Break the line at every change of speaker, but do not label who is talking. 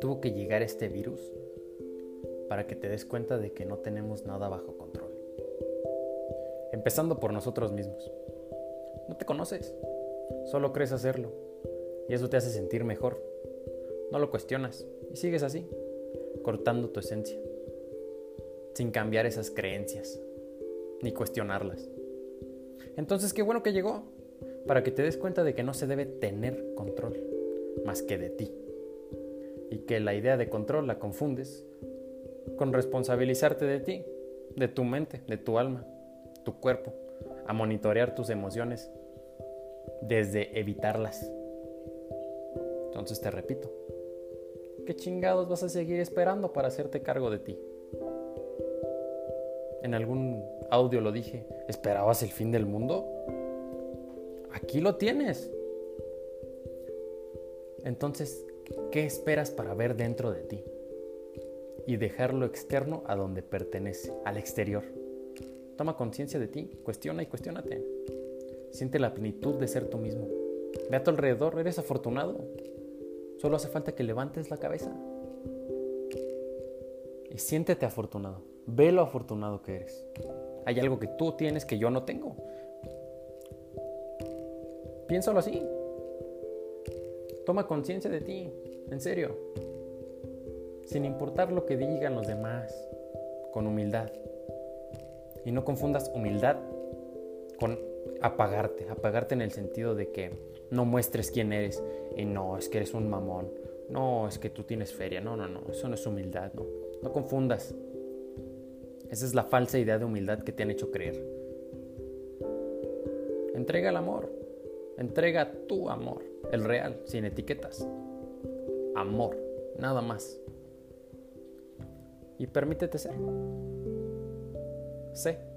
Tuvo que llegar este virus para que te des cuenta de que no tenemos nada bajo control. Empezando por nosotros mismos. No te conoces, solo crees hacerlo y eso te hace sentir mejor. No lo cuestionas y sigues así, cortando tu esencia, sin cambiar esas creencias, ni cuestionarlas. Entonces, qué bueno que llegó, para que te des cuenta de que no se debe tener control, más que de ti. Y que la idea de control la confundes con responsabilizarte de ti, de tu mente, de tu alma, tu cuerpo, a monitorear tus emociones desde evitarlas. Entonces te repito, ¿qué chingados vas a seguir esperando para hacerte cargo de ti? En algún audio lo dije, ¿esperabas el fin del mundo? Aquí lo tienes. Entonces, ¿qué esperas para ver dentro de ti? Y dejar lo externo a donde pertenece, al exterior. Toma conciencia de ti, cuestiona y cuestiónate. Siente la plenitud de ser tú mismo. Ve a tu alrededor, eres afortunado. Solo hace falta que levantes la cabeza. Y siéntete afortunado. Ve lo afortunado que eres. Hay algo que tú tienes que yo no tengo. Piénsalo así. Toma conciencia de ti, en serio. Sin importar lo que digan los demás, con humildad. Y no confundas humildad con apagarte, apagarte en el sentido de que no muestres quién eres y no, es que eres un mamón, no, es que tú tienes feria, no, no, no, eso no es humildad, no, no confundas. Esa es la falsa idea de humildad que te han hecho creer. Entrega el amor, entrega tu amor, el real, sin etiquetas. Amor, nada más. Y permítete ser. Sé.